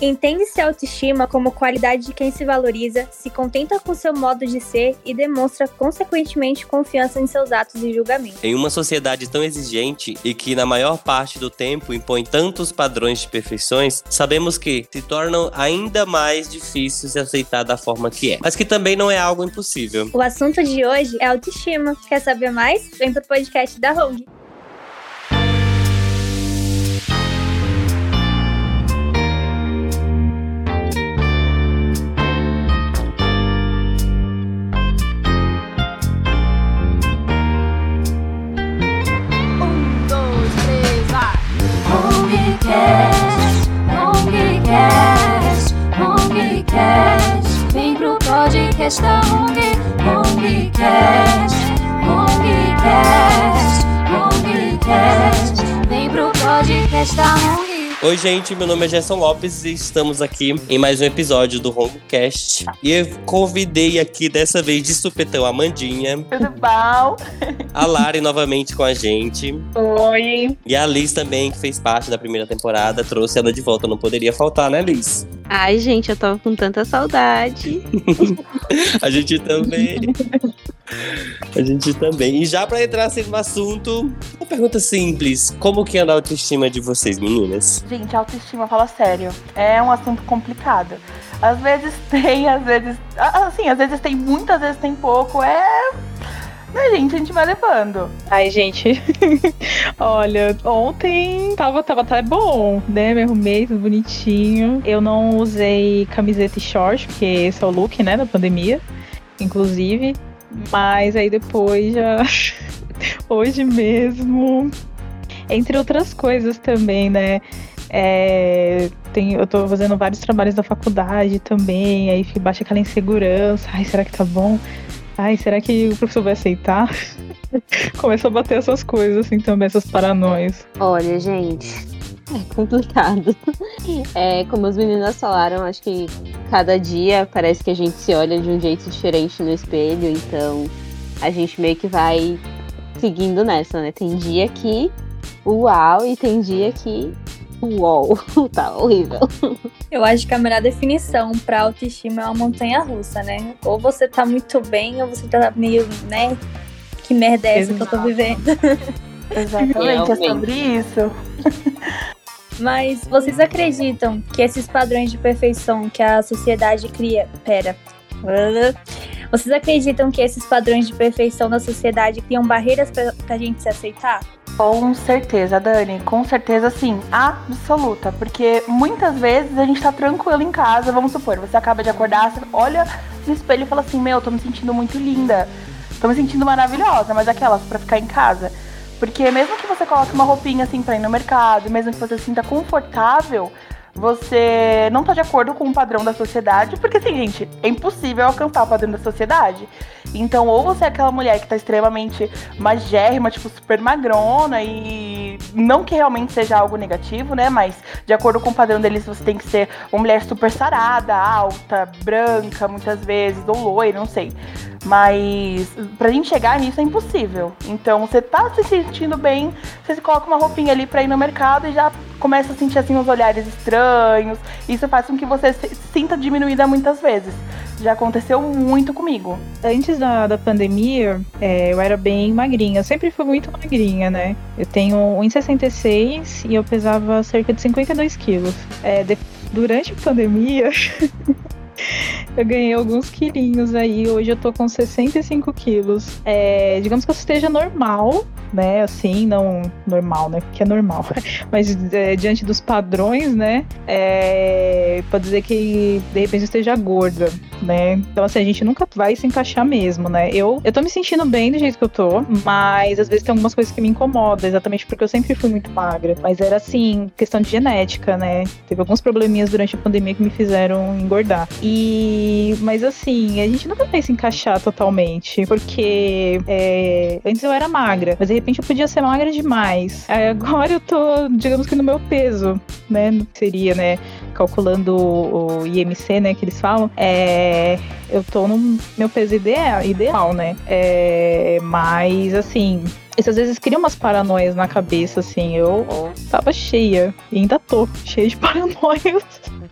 Entende-se a autoestima como qualidade de quem se valoriza, se contenta com seu modo de ser e demonstra, consequentemente, confiança em seus atos e julgamentos. Em uma sociedade tão exigente e que, na maior parte do tempo, impõe tantos padrões de perfeições, sabemos que se tornam ainda mais difíceis se aceitar da forma que é. Mas que também não é algo impossível. O assunto de hoje é autoestima. Quer saber mais? Vem pro podcast da Hong. Podcast da Hong, Hongcast, Hongcast, Hongcast. Vem pro podcast da Hong. Oi, gente, meu nome é Gerson Lopes e estamos aqui em mais um episódio do Hongcast. E eu convidei aqui dessa vez de supetão a Mandinha, Tudo bom? a Lari novamente com a gente. Oi. E a Liz também, que fez parte da primeira temporada, trouxe ela de volta. Não poderia faltar, né, Liz? Ai, gente, eu tava com tanta saudade. A gente também. A gente também. E já pra entrar assim no assunto, uma pergunta simples: como que anda a autoestima de vocês, meninas? Gente, autoestima, fala sério. É um assunto complicado. Às vezes tem, às vezes. Assim, às vezes tem muito, às vezes tem pouco. É. Né, gente? A gente vai levando. Ai, gente. Olha, ontem tava, tava até bom, né? Me arrumei tudo bonitinho. Eu não usei camiseta e short, porque esse é o look, né, da pandemia, inclusive. Mas aí depois já. Hoje mesmo. Entre outras coisas também, né? É, tem, eu tô fazendo vários trabalhos da faculdade também, aí bate aquela insegurança. Ai, será que tá bom? Ai, será que o professor vai aceitar? Começa a bater essas coisas, assim, também, essas paranoias. Olha, gente, é complicado. É, como as meninas falaram, acho que cada dia parece que a gente se olha de um jeito diferente no espelho, então a gente meio que vai seguindo nessa, né? Tem dia que uau e tem dia que uau, tá horrível. Eu acho que a melhor definição pra autoestima é uma montanha russa, né? Ou você tá muito bem, ou você tá meio, né? Que merda é essa que eu tô Exato. vivendo? Exatamente, é sobre isso. Mas vocês acreditam que esses padrões de perfeição que a sociedade cria. Pera. Vocês acreditam que esses padrões de perfeição da sociedade criam barreiras pra, pra gente se aceitar? Com certeza, Dani. Com certeza, sim. Absoluta. Porque muitas vezes a gente tá tranquilo em casa. Vamos supor, você acaba de acordar, olha no espelho e fala assim: Meu, tô me sentindo muito linda. Tô me sentindo maravilhosa. Mas aquelas pra ficar em casa. Porque mesmo que você coloque uma roupinha assim pra ir no mercado, mesmo que você se sinta confortável, você não tá de acordo com o padrão da sociedade, porque assim, gente, é impossível alcançar o padrão da sociedade. Então, ou você é aquela mulher que tá extremamente magérrima, tipo, super magrona, e não que realmente seja algo negativo, né? Mas de acordo com o padrão deles, você tem que ser uma mulher super sarada, alta, branca, muitas vezes, ou loira, não sei. Mas pra gente chegar nisso é impossível. Então, você tá se sentindo bem, você se coloca uma roupinha ali pra ir no mercado e já começa a sentir assim uns olhares estranhos. Isso faz com que você se sinta diminuída muitas vezes. Já aconteceu muito comigo. Antes da, da pandemia, é, eu era bem magrinha. Eu sempre fui muito magrinha, né? Eu tenho 1,66 e eu pesava cerca de 52 quilos. É, de- durante a pandemia, eu ganhei alguns quilinhos aí. Hoje eu tô com 65 quilos. É, digamos que eu esteja normal, né? Assim, não normal, né? Que é normal. Mas é, diante dos padrões, né? É, pode dizer que de repente eu esteja gorda, né? Então, assim, a gente nunca vai se encaixar mesmo, né? Eu, eu tô me sentindo bem do jeito que eu tô, mas às vezes tem algumas coisas que me incomodam, exatamente porque eu sempre fui muito magra. Mas era assim, questão de genética, né? Teve alguns probleminhas durante a pandemia que me fizeram engordar. E, mas assim, a gente nunca vai se encaixar totalmente, porque é, antes eu era magra, mas de repente eu podia ser magra demais. Agora eu tô, digamos que no meu peso, né? Seria, né? Calculando o, o IMC, né? Que eles falam. É, eu tô no meu peso ideal, ideal né? É, mas, assim, isso às vezes cria umas paranoias na cabeça, assim. Eu tava cheia, e ainda tô cheia de paranoias.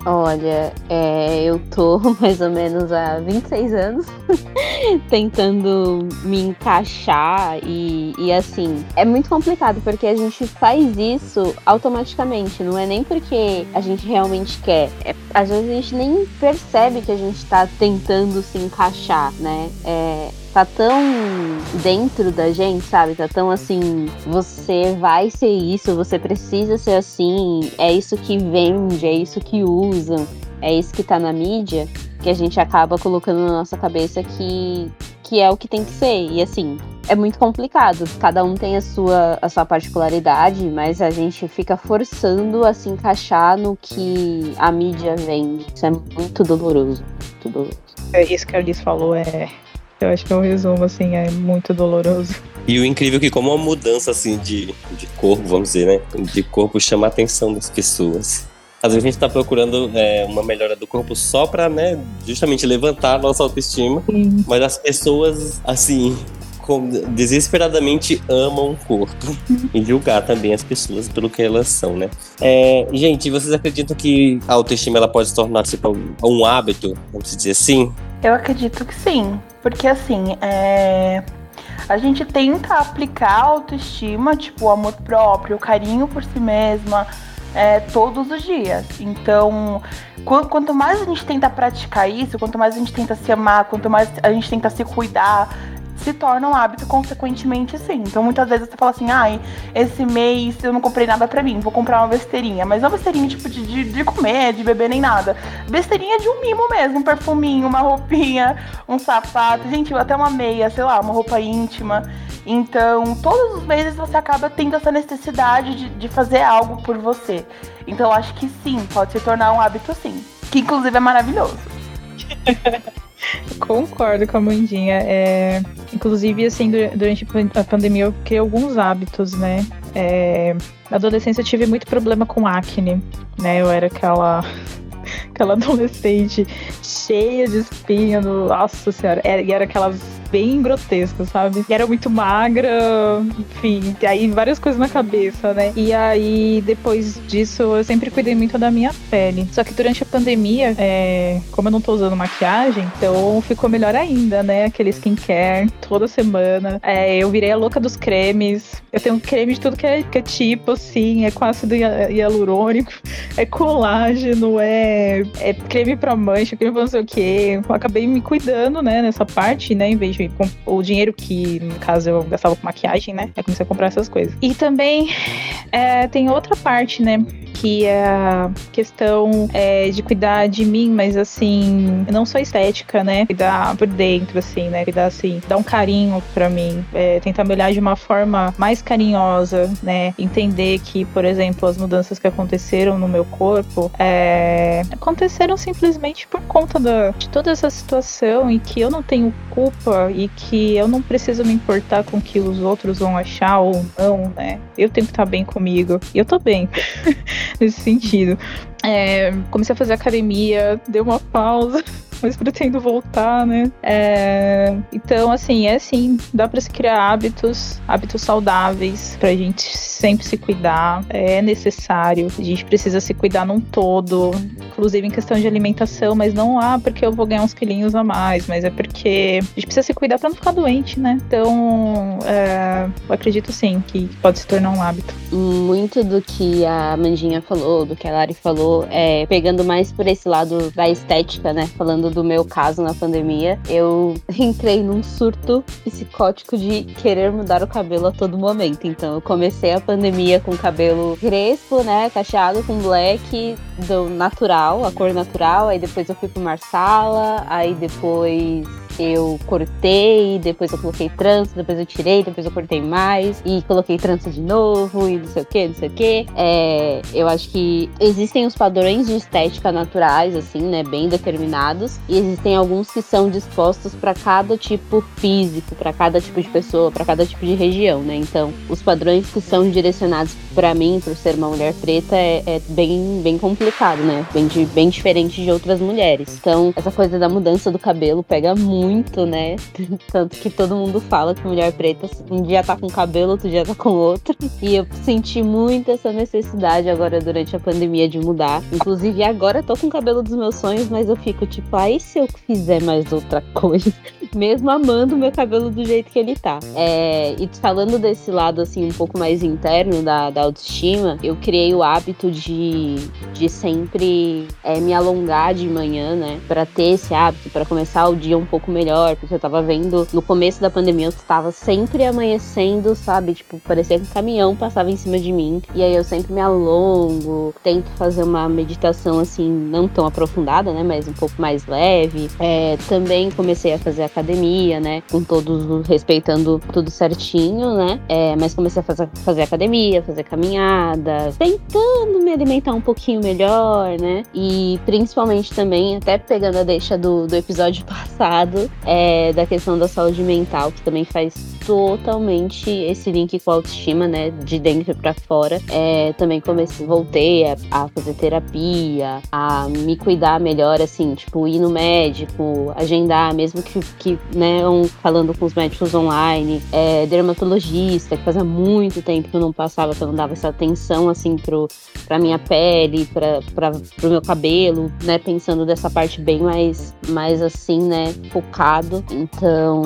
Olha, é, eu tô mais ou menos há 26 anos tentando me encaixar e, e assim, é muito complicado porque a gente faz isso automaticamente, não é nem porque a gente realmente quer. É, às vezes a gente nem percebe que a gente tá tentando se encaixar, né? É, tá tão dentro da gente, sabe? Tá tão assim, você vai ser isso, você precisa ser assim, é isso que vende, é isso que usam, é isso que tá na mídia, que a gente acaba colocando na nossa cabeça que, que é o que tem que ser. E assim, é muito complicado. Cada um tem a sua, a sua particularidade, mas a gente fica forçando a se encaixar no que a mídia vende. Isso é muito doloroso. Muito doloroso. É isso que a Alice falou, é. Eu acho que é um resumo, assim, é muito doloroso. E o incrível é que como uma mudança assim de, de corpo, vamos dizer, né? De corpo chama a atenção das pessoas. Às vezes a gente tá procurando é, uma melhora do corpo só pra, né, justamente levantar a nossa autoestima. Sim. Mas as pessoas, assim, com- desesperadamente amam o corpo. e julgar também as pessoas pelo que elas são, né? É, gente, vocês acreditam que a autoestima ela pode se tornar tipo, um hábito, vamos dizer assim? Eu acredito que sim. Porque assim, é... a gente tenta aplicar a autoestima, tipo, o amor próprio, o carinho por si mesma, é, todos os dias. Então, qu- quanto mais a gente tenta praticar isso, quanto mais a gente tenta se amar, quanto mais a gente tenta se cuidar, se torna um hábito consequentemente sim. Então muitas vezes você fala assim, ai, esse mês eu não comprei nada pra mim, vou comprar uma besteirinha. Mas não besteirinha tipo de, de, de comer, de beber nem nada. Besteirinha de um mimo mesmo, um perfuminho, uma roupinha, um sapato, gente, até uma meia, sei lá, uma roupa íntima. Então, todos os meses você acaba tendo essa necessidade de, de fazer algo por você. Então, eu acho que sim, pode se tornar um hábito sim. Que inclusive é maravilhoso. Concordo com a Mandinha. É, inclusive, assim, du- durante a pandemia eu criei alguns hábitos, né? É, na adolescência eu tive muito problema com acne, né? Eu era aquela, aquela adolescente cheia de espinha, no, nossa senhora, era, e era aquelas bem grotescas, sabe? E era muito magra, enfim, e aí várias coisas na cabeça, né? E aí, depois disso, eu sempre cuidei muito da minha pele. Só que durante a pandemia, é, como eu não tô usando maquiagem, então ficou melhor ainda, né? Aquele skincare toda semana. É, eu virei a louca dos cremes. Eu tenho creme de tudo que é, que é tipo, assim, é com ácido hia- hialurônico, é colágeno, é, é creme pra mancha, creme pra não sei o quê. Eu acabei me cuidando, né, nessa parte, né, em vez de o dinheiro que, no caso, eu gastava com maquiagem, né, eu comecei a comprar essas coisas. E também é, tem outra parte, né, que é a questão é, de cuidar de mim, mas assim, não só estética, né? Cuidar por dentro, assim, né? Cuidar assim, dar um carinho pra mim, é, tentar me olhar de uma forma mais carinhosa, né? Entender que, por exemplo, as mudanças que aconteceram no meu corpo é, aconteceram simplesmente por conta da, de toda essa situação e que eu não tenho culpa e que eu não preciso me importar com o que os outros vão achar ou não, né? Eu tenho que estar bem comigo. E eu tô bem nesse sentido. É, comecei a fazer academia, dei uma pausa, mas pretendo voltar, né? É, então, assim, é assim, dá pra se criar hábitos, hábitos saudáveis, pra gente sempre se cuidar, é necessário. A gente precisa se cuidar num todo, inclusive em questão de alimentação, mas não ah, porque eu vou ganhar uns quilinhos a mais, mas é porque a gente precisa se cuidar pra não ficar doente, né? Então, é, eu acredito sim que pode se tornar um hábito. Muito do que a Mandinha falou, do que a Lari falou, é pegando mais por esse lado da estética, né? Falando do meu caso na pandemia, eu entrei num surto psicótico de querer mudar o cabelo a todo momento. Então eu comecei a pandemia com cabelo crespo, né? Cacheado com black do natural, a cor natural. Aí depois eu fui pro Marsala, aí depois eu cortei, depois eu coloquei trança, depois eu tirei, depois eu cortei mais e coloquei trança de novo e não sei o que, não sei o que. É, eu acho que existem os padrões de estética naturais, assim, né, bem determinados, e existem alguns que são dispostos para cada tipo físico, para cada tipo de pessoa, para cada tipo de região, né? Então, os padrões que são direcionados para mim, por ser uma mulher preta, é, é bem, bem complicado, né? Bem, bem diferente de outras mulheres. Então, essa coisa da mudança do cabelo pega muito muito, né? Tanto que todo mundo fala que mulher preta um dia tá com cabelo, outro dia tá com outro. E eu senti muito essa necessidade agora durante a pandemia de mudar. Inclusive, agora tô com o cabelo dos meus sonhos, mas eu fico tipo, aí se eu fizer mais outra coisa? Mesmo amando o meu cabelo do jeito que ele tá. É, e falando desse lado, assim, um pouco mais interno da, da autoestima, eu criei o hábito de, de sempre é, me alongar de manhã, né? Pra ter esse hábito, para começar o dia um pouco melhor, porque eu tava vendo no começo da pandemia, eu tava sempre amanhecendo, sabe? Tipo, parecia que um caminhão passava em cima de mim. E aí eu sempre me alongo, tento fazer uma meditação, assim, não tão aprofundada, né? Mas um pouco mais leve. É, também comecei a fazer academia, né? Com todos respeitando tudo certinho, né? É, mas comecei a fazer, fazer academia, fazer caminhada, tentando me alimentar um pouquinho melhor, né? E principalmente também, até pegando a deixa do, do episódio passado, é, da questão da saúde mental, que também faz totalmente esse link com a autoestima, né? De dentro para fora. É, também comecei, voltei a, a, fazer terapia, a me cuidar melhor, assim, tipo, ir no médico, agendar, mesmo que, que né, um, falando com os médicos online, é, dermatologista, que fazia muito tempo que eu não passava, que eu não dava essa atenção, assim, pro, pra minha pele, pra, pra, pro meu cabelo, né? Pensando dessa parte bem mais, mais assim, né? Focado. Então,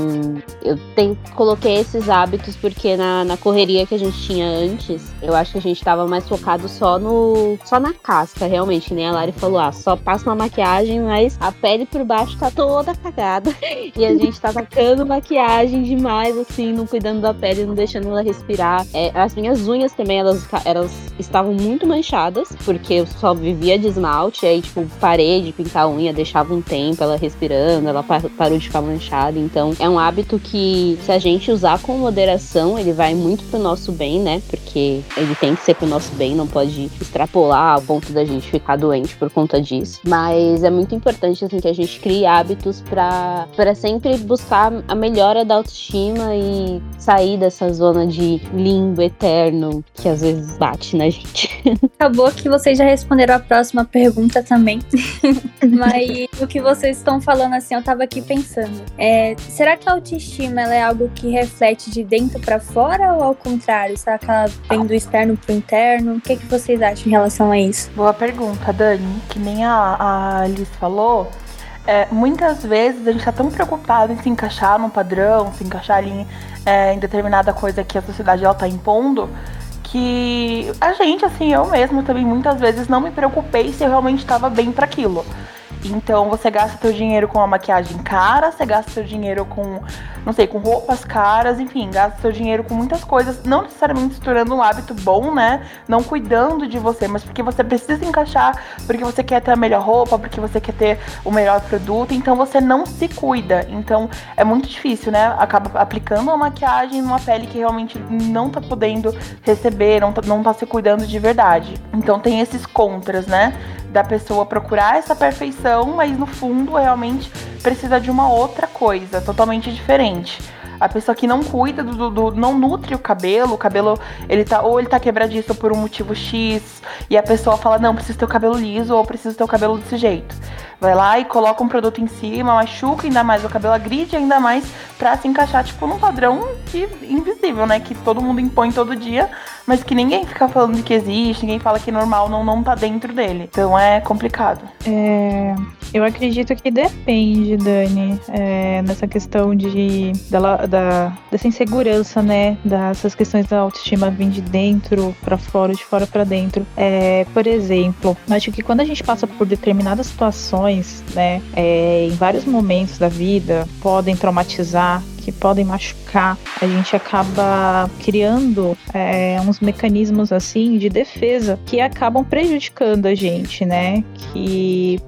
eu tenho, coloquei esses hábitos porque na, na correria que a gente tinha antes, eu acho que a gente tava mais focado só no. só na casca, realmente, né? A Lari falou, ah, só passa uma maquiagem, mas a pele por baixo tá toda cagada. E a gente tá tacando maquiagem demais, assim, não cuidando da pele, não deixando ela respirar. É, as minhas unhas também, elas, elas estavam muito manchadas, porque eu só vivia de esmalte, aí, tipo, parei de pintar a unha, deixava um tempo ela respirando, ela parou de ficar manchada. Então, é um hábito que, se a gente usar com moderação, ele vai muito pro nosso bem, né? Porque ele tem que ser pro nosso bem, não pode extrapolar ao ponto da gente ficar doente por conta disso. Mas é muito importante, assim, que a gente crie hábitos para sempre buscar a melhora da autoestima e sair dessa zona de limbo eterno que às vezes bate na gente. Acabou que vocês já responderam a próxima pergunta também. Mas o que vocês estão falando assim, eu tava aqui pensando. É, será que a autoestima é algo que reflete de dentro para fora ou ao contrário? Será que ela vem do externo pro interno? O que, que vocês acham em relação a isso? Boa pergunta, Dani. Que nem a, a Alice falou, é, muitas vezes a gente tá tão preocupado em se encaixar num padrão, se encaixar ali, é, em determinada coisa que a sociedade ela tá impondo, que a gente, assim, eu mesma também muitas vezes não me preocupei se eu realmente estava bem para aquilo. Então você gasta seu dinheiro com uma maquiagem cara, você gasta seu dinheiro com, não sei, com roupas caras, enfim, gasta seu dinheiro com muitas coisas, não necessariamente se tornando um hábito bom, né? Não cuidando de você, mas porque você precisa encaixar, porque você quer ter a melhor roupa, porque você quer ter o melhor produto, então você não se cuida. Então é muito difícil, né? Acaba aplicando uma maquiagem numa pele que realmente não tá podendo receber, não tá, não tá se cuidando de verdade. Então tem esses contras, né? Da pessoa procurar essa perfeição, mas no fundo realmente precisa de uma outra coisa, totalmente diferente. A pessoa que não cuida do, do, não nutre o cabelo, o cabelo ele tá ou ele tá quebradiço por um motivo X, e a pessoa fala: "Não, preciso ter o cabelo liso ou preciso ter o cabelo desse jeito". Vai lá e coloca um produto em cima, machuca ainda mais o cabelo, agride ainda mais para se encaixar tipo num padrão que invisível, né, que todo mundo impõe todo dia, mas que ninguém fica falando de que existe, ninguém fala que é normal, não não tá dentro dele. Então é complicado. É, eu acredito que depende, Dani, é, nessa questão de dela, da, dessa insegurança, né? Dessas questões da autoestima vir de dentro para fora, de fora para dentro. É, por exemplo, acho que quando a gente passa por determinadas situações, né? É, em vários momentos da vida, podem traumatizar que podem machucar, a gente acaba criando é, uns mecanismos assim de defesa que acabam prejudicando a gente, né? Que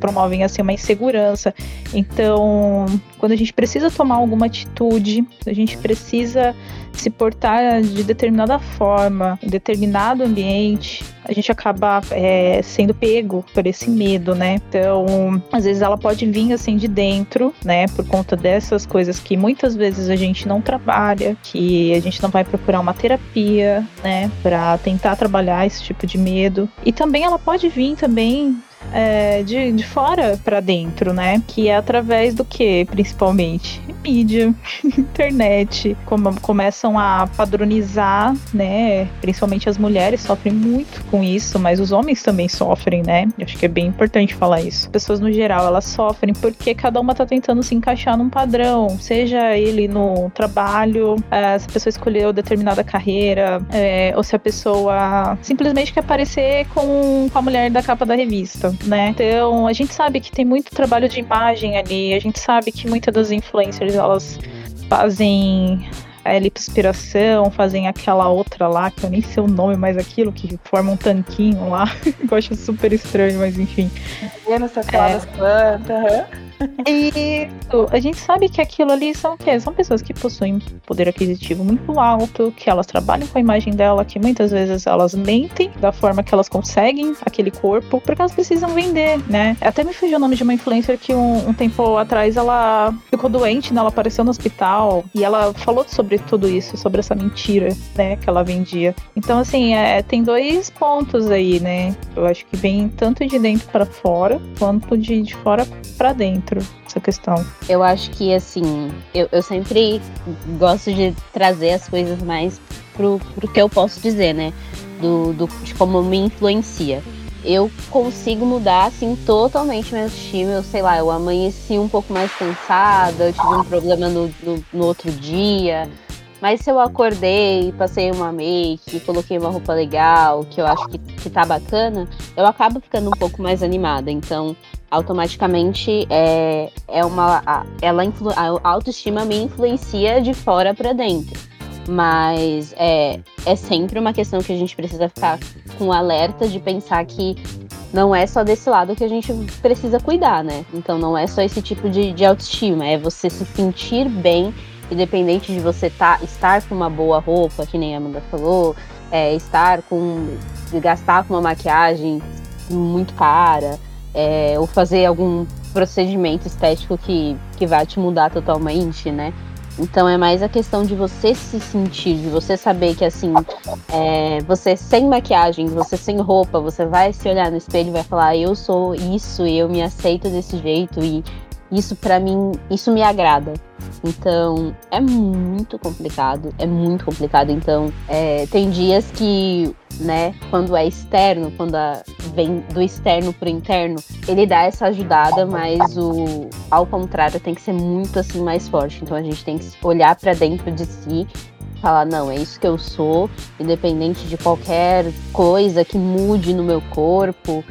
promovem assim uma insegurança. Então, quando a gente precisa tomar alguma atitude, a gente precisa se portar de determinada forma, em determinado ambiente, a gente acaba é, sendo pego por esse medo, né? Então, às vezes ela pode vir assim de dentro, né? Por conta dessas coisas que muitas vezes a gente não trabalha, que a gente não vai procurar uma terapia, né? Para tentar trabalhar esse tipo de medo. E também ela pode vir também é, de, de fora para dentro, né? Que é através do que, principalmente? Mídia, internet, como, começam a padronizar, né? Principalmente as mulheres sofrem muito com isso, mas os homens também sofrem, né? Eu acho que é bem importante falar isso. Pessoas no geral, elas sofrem porque cada uma tá tentando se encaixar num padrão, seja ele no trabalho, é, se a pessoa escolheu determinada carreira, é, ou se a pessoa simplesmente quer parecer com, com a mulher da capa da revista né? Então, a gente sabe que tem muito trabalho de imagem ali, a gente sabe que muitas das influencers elas fazem a lipoaspiração, fazem aquela outra lá, que eu nem sei o nome, mas aquilo que forma um tanquinho lá. eu acho super estranho, mas enfim. Essa é. plantas, isso. A gente sabe que aquilo ali são o quê? São pessoas que possuem poder aquisitivo muito alto, que elas trabalham com a imagem dela, que muitas vezes elas mentem da forma que elas conseguem aquele corpo, porque elas precisam vender, né? Até me fugiu o nome de uma influencer que um, um tempo atrás ela ficou doente, né? Ela apareceu no hospital e ela falou sobre tudo isso, sobre essa mentira, né? Que ela vendia. Então, assim, é, tem dois pontos aí, né? Eu acho que vem tanto de dentro para fora, quanto de, de fora para dentro essa questão. Eu acho que, assim, eu, eu sempre gosto de trazer as coisas mais pro, pro que eu posso dizer, né? Do, do, de como me influencia. Eu consigo mudar, assim, totalmente meu autoestima. Eu sei lá, eu amanheci um pouco mais cansada, eu tive um problema no, no, no outro dia. Mas se eu acordei, passei uma make, coloquei uma roupa legal, que eu acho que, que tá bacana, eu acabo ficando um pouco mais animada. Então, automaticamente é, é uma. A, ela influ, a autoestima me influencia de fora para dentro. Mas é, é sempre uma questão que a gente precisa ficar com alerta de pensar que não é só desse lado que a gente precisa cuidar, né? Então não é só esse tipo de, de autoestima, é você se sentir bem, independente de você tá, estar com uma boa roupa, que nem a Amanda falou, é, estar com. gastar com uma maquiagem muito cara é, ou fazer algum procedimento estético que, que vai te mudar totalmente, né? Então é mais a questão de você se sentir, de você saber que assim, é, você sem maquiagem, você sem roupa, você vai se olhar no espelho e vai falar, eu sou isso eu me aceito desse jeito e isso para mim, isso me agrada. Então é muito complicado, é muito complicado. Então é, tem dias que, né, quando é externo, quando a, vem do externo pro interno, ele dá essa ajudada, mas o ao contrário tem que ser muito assim mais forte. Então a gente tem que olhar para dentro de si falar, não, é isso que eu sou, independente de qualquer coisa que mude no meu corpo,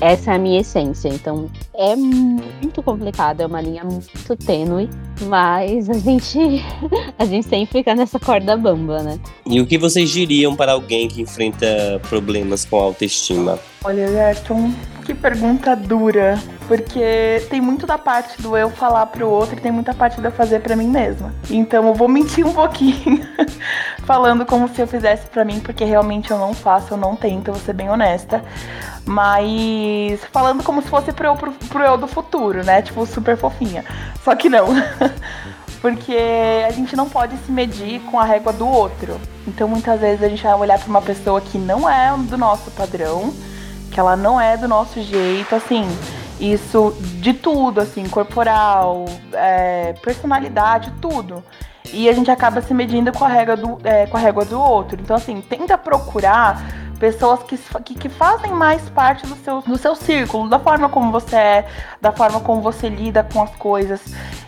essa é a minha essência. Então é muito complicado, é uma linha muito tênue, mas a gente a gente sempre fica nessa corda bamba, né? E o que vocês diriam para alguém que enfrenta problemas com autoestima? Olha, Ayrton, que pergunta dura, porque tem muito da parte do eu falar pro outro e tem muita parte de eu fazer para mim mesma. Então eu vou mentir um pouquinho, falando como se eu fizesse para mim, porque realmente eu não faço, eu não tento, eu vou ser bem honesta. Mas falando como se fosse pro pro, pro eu do futuro, né? Tipo, super fofinha. Só que não. porque a gente não pode se medir com a régua do outro. Então muitas vezes a gente vai olhar para uma pessoa que não é do nosso padrão, que ela não é do nosso jeito, assim, isso de tudo, assim, corporal, é, personalidade, tudo. E a gente acaba se medindo com a régua do, é, com a régua do outro. Então, assim, tenta procurar pessoas que, que, que, fazem mais parte do seu, do seu círculo, da forma como você é, da forma como você lida com as coisas.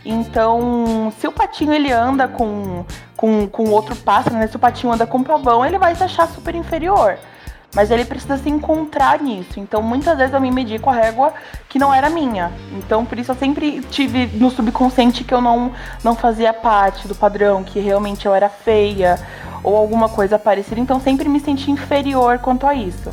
Então, se o patinho ele anda com, com, com outro pássaro, né? se o patinho anda com pavão, ele vai se achar super inferior. Mas ele precisa se encontrar nisso. Então, muitas vezes eu me medi com a régua que não era minha. Então, por isso eu sempre tive no subconsciente que eu não, não fazia parte do padrão, que realmente eu era feia ou alguma coisa parecida. Então, sempre me senti inferior quanto a isso.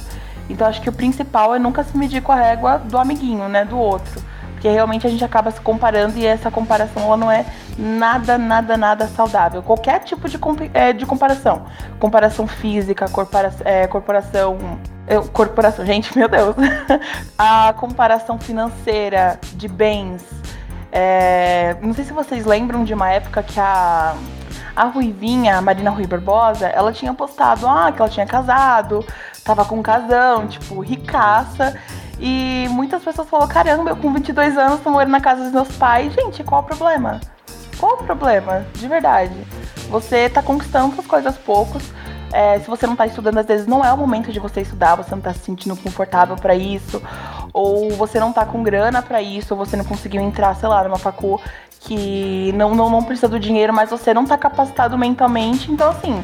Então, acho que o principal é nunca se medir com a régua do amiguinho, né? Do outro. Porque realmente a gente acaba se comparando e essa comparação ela não é nada, nada, nada saudável. Qualquer tipo de, é, de comparação. Comparação física, corpora, é, corporação. Eu, corporação, gente, meu Deus. a comparação financeira de bens. É, não sei se vocês lembram de uma época que a a Ruivinha, a Marina Rui Barbosa, ela tinha postado ah, que ela tinha casado, tava com um casão, tipo, ricaça. E muitas pessoas falaram: caramba, eu com 22 anos tô morando na casa dos meus pais. Gente, qual o problema? Qual o problema? De verdade. Você tá conquistando as coisas poucos. É, se você não tá estudando, às vezes não é o momento de você estudar, você não tá se sentindo confortável para isso, ou você não tá com grana para isso, ou você não conseguiu entrar, sei lá, numa facu que não, não, não precisa do dinheiro, mas você não tá capacitado mentalmente. Então, assim,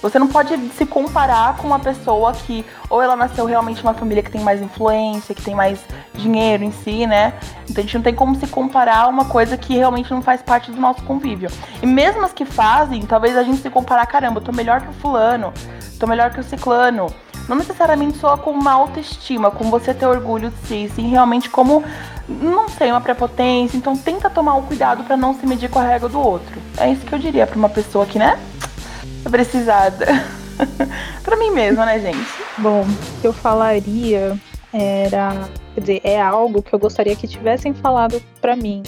você não pode se comparar com uma pessoa que ou ela nasceu realmente numa família que tem mais influência, que tem mais dinheiro em si, né? Então a gente não tem como se comparar a uma coisa que realmente não faz parte do nosso convívio. E mesmo as que fazem, talvez a gente se comparar, caramba, eu tô melhor que o fulano, tô melhor que o ciclano. Não necessariamente só com uma autoestima, com você ter orgulho de si, sim realmente como não sei, uma prepotência. Então tenta tomar um cuidado para não se medir com a régua do outro. É isso que eu diria para uma pessoa que, né? É precisada. para mim mesma, né, gente? Bom, o eu falaria era, quer dizer, é algo que eu gostaria que tivessem falado para mim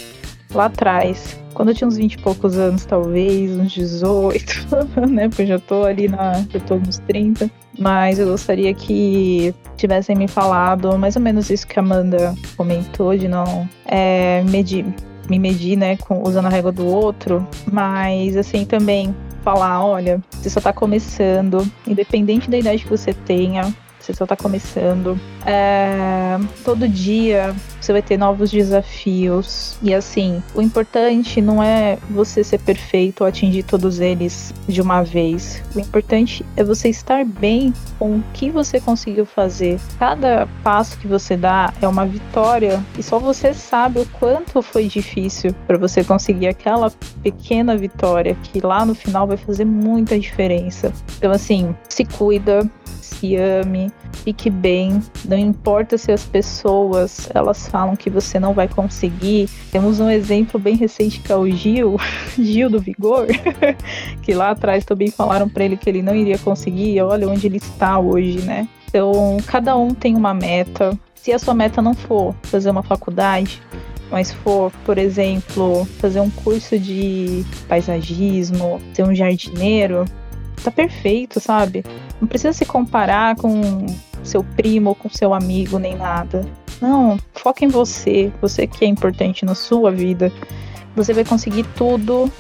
lá atrás, quando eu tinha uns 20 e poucos anos, talvez, uns 18, né? Porque eu já tô ali na. Eu tô nos 30. Mas eu gostaria que tivessem me falado mais ou menos isso que a Amanda comentou, de não é, medir, me medir, né, com, usando a régua do outro. Mas assim também falar, olha, você só tá começando, independente da idade que você tenha, você só tá começando. É, todo dia você vai ter novos desafios. E assim, o importante não é você ser perfeito ou atingir todos eles de uma vez. O importante é você estar bem com o que você conseguiu fazer. Cada passo que você dá é uma vitória e só você sabe o quanto foi difícil para você conseguir aquela pequena vitória que lá no final vai fazer muita diferença. Então assim, se cuida, se ame, fique bem. Não importa se as pessoas elas falam que você não vai conseguir. Temos um exemplo bem recente que é o Gil, Gil do Vigor, que lá atrás também falaram para ele que ele não iria conseguir. Olha onde ele está hoje, né? Então, cada um tem uma meta. Se a sua meta não for fazer uma faculdade, mas for, por exemplo, fazer um curso de paisagismo, ser um jardineiro, tá perfeito, sabe? Não precisa se comparar com seu primo ou com seu amigo nem nada. Não, foca em você, você que é importante na sua vida. Você vai conseguir tudo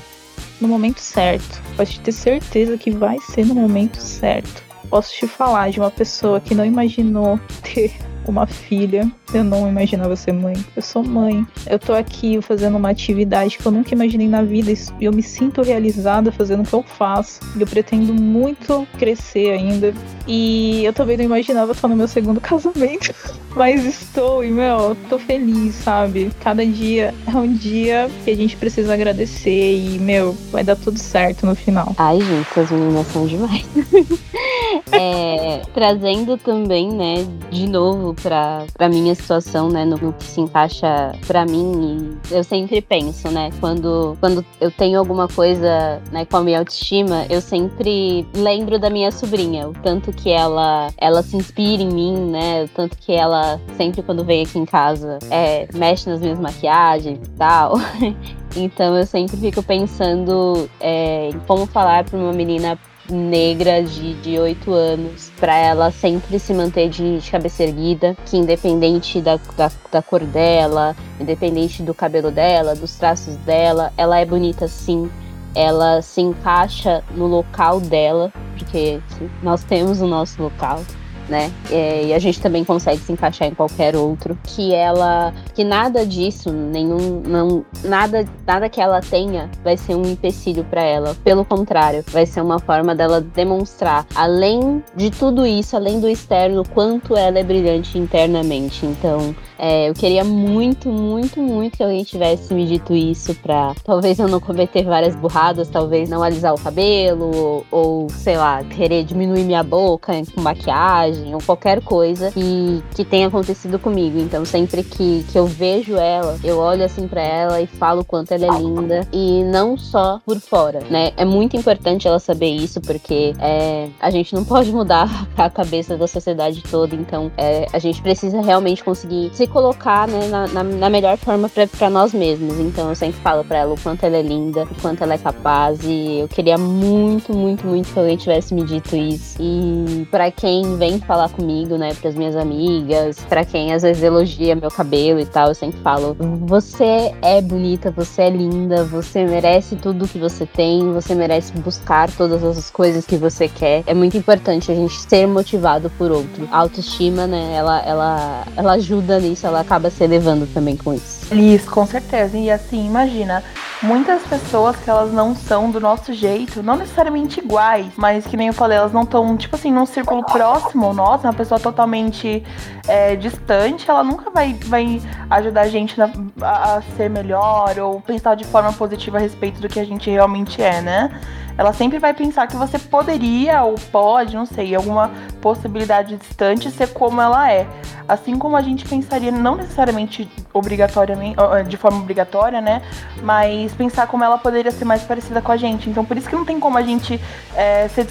no momento certo. Pode ter certeza que vai ser no momento certo. Posso te falar de uma pessoa que não imaginou ter uma filha. Eu não imaginava ser mãe. Eu sou mãe. Eu tô aqui fazendo uma atividade que eu nunca imaginei na vida e eu me sinto realizada fazendo o que eu faço. Eu pretendo muito crescer ainda. E eu também não imaginava estar no meu segundo casamento. Mas estou, e meu, tô feliz, sabe? Cada dia é um dia que a gente precisa agradecer e, meu, vai dar tudo certo no final. Ai, gente, essas meninas são demais. é, trazendo também, né, de novo pra, pra minha situação, né, no, no que se encaixa pra mim. Eu sempre penso, né, quando, quando eu tenho alguma coisa, né, com a minha autoestima, eu sempre lembro da minha sobrinha, o tanto que ela, ela se inspira em mim, né, o tanto que ela sempre quando vem aqui em casa é, mexe nas minhas maquiagens e tal. Então eu sempre fico pensando é, em como falar para uma menina negra de, de 8 anos, para ela sempre se manter de, de cabeça erguida, que independente da, da, da, cor dela, independente do cabelo dela, dos traços dela, ela é bonita sim. Ela se encaixa no local dela, porque nós temos o nosso local né? É, e a gente também consegue se encaixar em qualquer outro. Que ela, que nada disso, nenhum, não, nada, nada que ela tenha vai ser um empecilho para ela. Pelo contrário, vai ser uma forma dela demonstrar, além de tudo isso, além do externo, quanto ela é brilhante internamente. Então, é, eu queria muito, muito, muito que alguém tivesse me dito isso pra talvez eu não cometer várias burradas, talvez não alisar o cabelo, ou, ou sei lá, querer diminuir minha boca com maquiagem ou qualquer coisa que, que tenha acontecido comigo. Então, sempre que, que eu vejo ela, eu olho assim para ela e falo o quanto ela é linda. E não só por fora, né? É muito importante ela saber isso, porque é, a gente não pode mudar a cabeça da sociedade toda. Então, é, a gente precisa realmente conseguir se colocar né, na, na, na melhor forma para nós mesmos. Então, eu sempre falo para ela o quanto ela é linda, o quanto ela é capaz. E eu queria muito, muito, muito que alguém tivesse me dito isso. E para quem vem falar comigo, né, para as minhas amigas, para quem às vezes elogia meu cabelo e tal, eu sempre falo: você é bonita, você é linda, você merece tudo que você tem, você merece buscar todas as coisas que você quer. É muito importante a gente ser motivado por outro. A autoestima, né, ela, ela, ela ajuda nisso, ela acaba se elevando também com isso. Isso, com certeza. E assim, imagina, muitas pessoas que elas não são do nosso jeito, não necessariamente iguais, mas que nem eu falei, elas não estão, tipo assim, num círculo próximo ao nosso, uma pessoa totalmente é, distante, ela nunca vai, vai ajudar a gente na, a, a ser melhor ou pensar de forma positiva a respeito do que a gente realmente é, né? Ela sempre vai pensar que você poderia ou pode, não sei, alguma possibilidade distante ser como ela é. Assim como a gente pensaria, não necessariamente obrigatoriamente, de forma obrigatória, né? Mas pensar como ela poderia ser mais parecida com a gente. Então por isso que não tem como a gente é, ser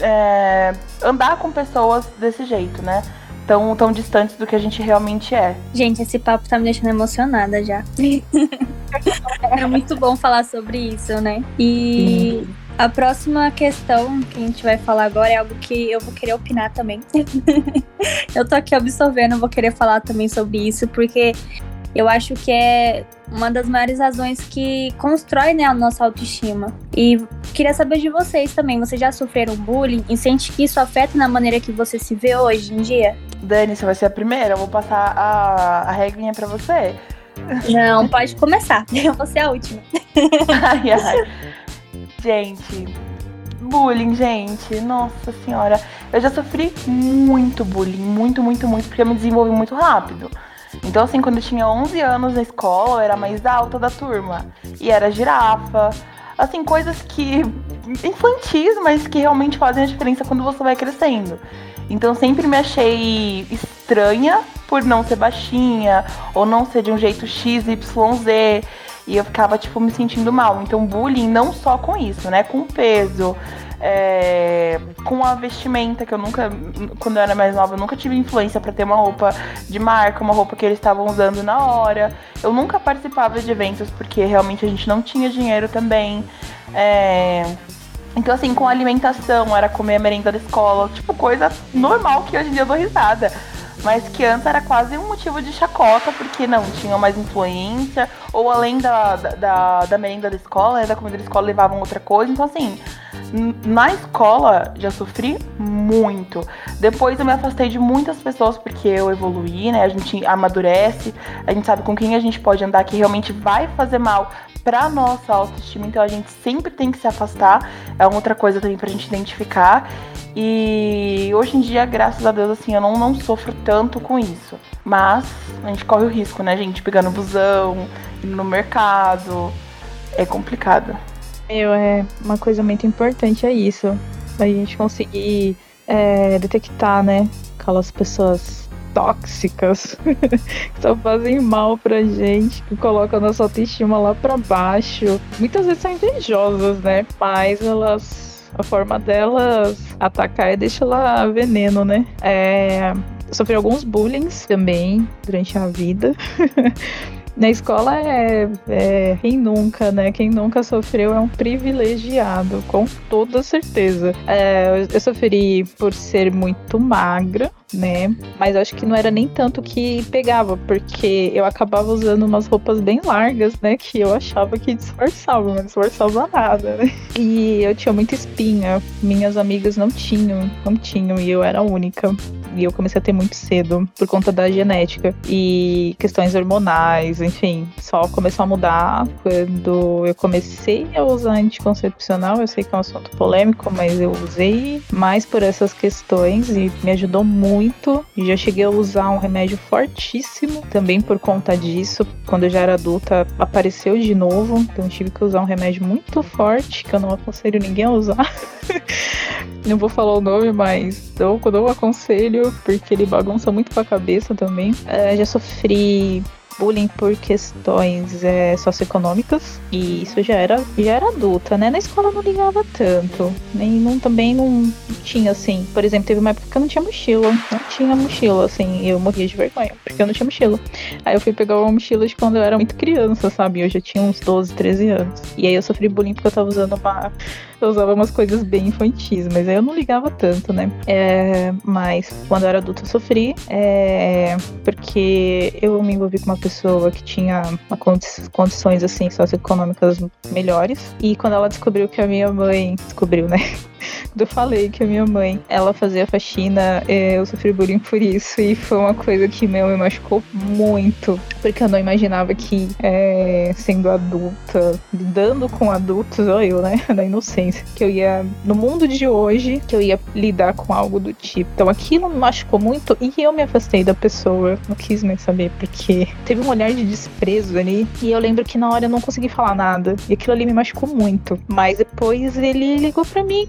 é, andar com pessoas desse jeito, né? Tão, tão distantes do que a gente realmente é. Gente, esse papo tá me deixando emocionada já. é muito bom falar sobre isso, né? E a próxima questão que a gente vai falar agora é algo que eu vou querer opinar também. eu tô aqui absorvendo, vou querer falar também sobre isso, porque eu acho que é uma das maiores razões que constrói né, a nossa autoestima. E queria saber de vocês também. Vocês já sofreram bullying e sente que isso afeta na maneira que você se vê hoje em dia? Dani, você vai ser a primeira. Eu vou passar a, a regrinha pra você. Não, pode começar. Eu vou ser a última. ai, ai. Gente, bullying, gente. Nossa senhora. Eu já sofri muito bullying. Muito, muito, muito. Porque eu me desenvolvi muito rápido. Então, assim, quando eu tinha 11 anos na escola, eu era mais alta da turma. E era girafa. Assim, coisas que. infantis, mas que realmente fazem a diferença quando você vai crescendo. Então, sempre me achei estranha por não ser baixinha, ou não ser de um jeito X, Y, Z. E eu ficava, tipo, me sentindo mal. Então, bullying não só com isso, né? Com peso, é, com a vestimenta, que eu nunca, quando eu era mais nova, eu nunca tive influência para ter uma roupa de marca, uma roupa que eles estavam usando na hora. Eu nunca participava de eventos porque realmente a gente não tinha dinheiro também. É, então, assim, com alimentação, era comer a merenda da escola, tipo, coisa normal que hoje em dia eu dou risada mas que antes era quase um motivo de chacota, porque não tinham mais influência, ou além da, da, da merenda da escola, né, da comida da escola levavam outra coisa. Então, assim, na escola já sofri muito. Depois eu me afastei de muitas pessoas porque eu evoluí, né? A gente amadurece, a gente sabe com quem a gente pode andar que realmente vai fazer mal pra nossa autoestima, então a gente sempre tem que se afastar. É outra coisa também pra gente identificar. E hoje em dia, graças a Deus, assim, eu não, não sofro tanto com isso. Mas a gente corre o risco, né, gente? Pegando busão, no mercado. É complicado. Meu, é uma coisa muito importante é isso. A gente conseguir é, detectar, né? Aquelas pessoas tóxicas que só fazem mal pra gente, que colocam nossa autoestima lá pra baixo. Muitas vezes são invejosas, né? Mas elas a forma delas atacar é deixar lá veneno, né? É, sofri alguns bullying também durante a vida. Na escola é, é, quem nunca, né? Quem nunca sofreu é um privilegiado, com toda certeza. É, eu sofri por ser muito magra, né? Mas acho que não era nem tanto que pegava, porque eu acabava usando umas roupas bem largas, né? Que eu achava que disfarçava, não disfarçava nada, né? E eu tinha muita espinha. Minhas amigas não tinham, não tinham, e eu era a única. E eu comecei a ter muito cedo por conta da genética e questões hormonais, enfim. Só começou a mudar quando eu comecei a usar anticoncepcional. Eu sei que é um assunto polêmico, mas eu usei mais por essas questões e me ajudou muito. Já cheguei a usar um remédio fortíssimo também por conta disso. Quando eu já era adulta, apareceu de novo. Então tive que usar um remédio muito forte que eu não aconselho ninguém a usar. Não vou falar o nome, mas dou, dou um aconselho, porque ele bagunça muito com a cabeça também. É, já sofri bullying por questões é, socioeconômicas e isso já era já era adulta, né? Na escola não ligava tanto, nem não, também não tinha assim. Por exemplo, teve uma época que eu não tinha mochila, não tinha mochila, assim, eu morria de vergonha porque eu não tinha mochila. Aí eu fui pegar uma mochila de quando eu era muito criança, sabe? Eu já tinha uns 12, 13 anos. E aí eu sofri bullying porque eu tava usando uma eu usava umas coisas bem infantis, mas aí eu não ligava tanto, né? É, mas quando eu era adulta eu sofri, é, porque eu me envolvi com uma pessoa que tinha condições assim socioeconômicas melhores. E quando ela descobriu que a minha mãe descobriu, né? Eu falei que a minha mãe, ela fazia faxina, é, eu sofri bullying por isso. E foi uma coisa que, meu, me machucou muito. Porque eu não imaginava que, é, sendo adulta, lidando com adultos, olha eu, né? Na inocência, que eu ia, no mundo de hoje, que eu ia lidar com algo do tipo. Então aquilo me machucou muito e eu me afastei da pessoa. Não quis mais saber, porque teve um olhar de desprezo ali. E eu lembro que na hora eu não consegui falar nada. E aquilo ali me machucou muito. Mas depois ele ligou pra mim.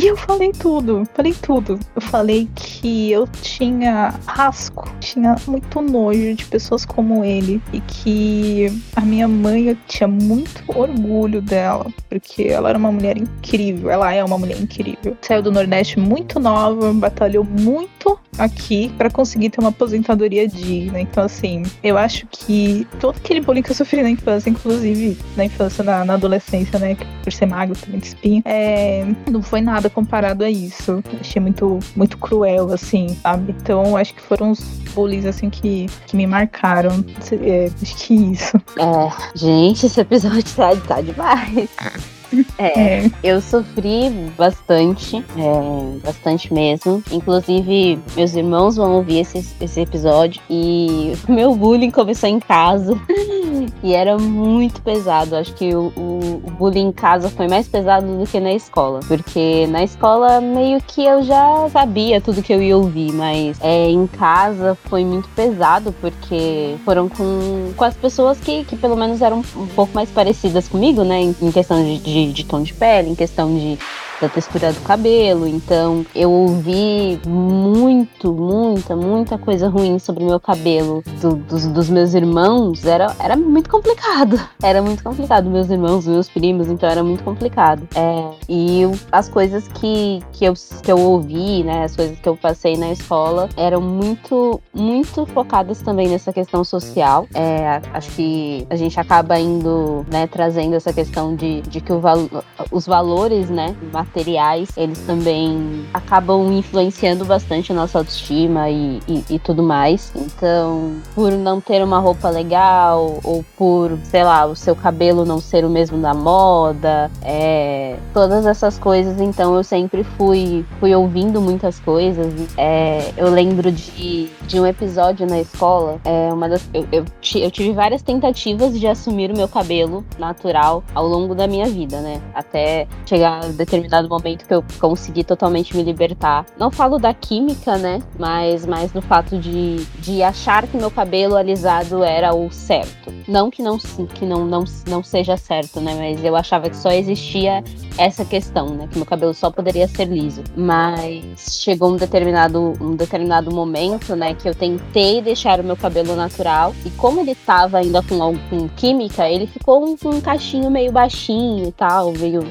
E eu falei tudo, falei tudo. Eu falei que eu tinha rasco, tinha muito nojo de pessoas como ele e que a minha mãe eu tinha muito orgulho dela, porque ela era uma mulher incrível, ela é uma mulher incrível. Saiu do Nordeste muito nova, batalhou muito aqui para conseguir ter uma aposentadoria digna. Então, assim, eu acho que todo aquele bullying que eu sofri na infância, inclusive na infância, na, na adolescência, né, por ser magro, também de espinha, é, não foi nada comparado a isso. Achei muito, muito cruel, assim, sabe? Então, acho que foram os bullies, assim, que, que me marcaram. É, acho que isso. É, gente, esse episódio tá, tá demais. É, É. eu sofri bastante, é, bastante mesmo. Inclusive, meus irmãos vão ouvir esse, esse episódio e o meu bullying começou em casa e era muito pesado. Acho que o, o- o bullying em casa foi mais pesado do que na escola, porque na escola meio que eu já sabia tudo que eu ia ouvir, mas é, em casa foi muito pesado porque foram com, com as pessoas que, que pelo menos eram um pouco mais parecidas comigo, né? Em, em questão de, de, de tom de pele, em questão de da textura do cabelo. Então, eu ouvi muito, muita, muita coisa ruim sobre o meu cabelo do- dos, dos meus irmãos. Era, era muito complicado. Era muito complicado. Meus irmãos, meus primos, então era muito complicado. É, e as coisas que, que, eu, que eu ouvi, né, as coisas que eu passei na escola, eram muito, muito focadas também nessa questão social. É, acho que a gente acaba indo, né, trazendo essa questão de, de que o valo- os valores, né, materiais, eles também acabam influenciando bastante a nossa autoestima e, e, e tudo mais. Então, por não ter uma roupa legal, ou por, sei lá, o seu cabelo não ser o mesmo da moda, é, todas essas coisas, então eu sempre fui, fui ouvindo muitas coisas. É, eu lembro de, de um episódio na escola, é, uma das, eu, eu, eu tive várias tentativas de assumir o meu cabelo natural ao longo da minha vida, né? Até chegar a determinado momento que eu consegui totalmente me libertar. Não falo da química, né? Mas mais do fato de, de achar que meu cabelo alisado era o certo. Não que não que não, não, não seja certo, né? Mas eu achava que só existia essa questão, né? Que meu cabelo só poderia ser liso. Mas chegou um determinado, um determinado momento, né? Que eu tentei deixar o meu cabelo natural. E como ele tava ainda com, com química, ele ficou um, um cachinho meio baixinho e tal. Meio.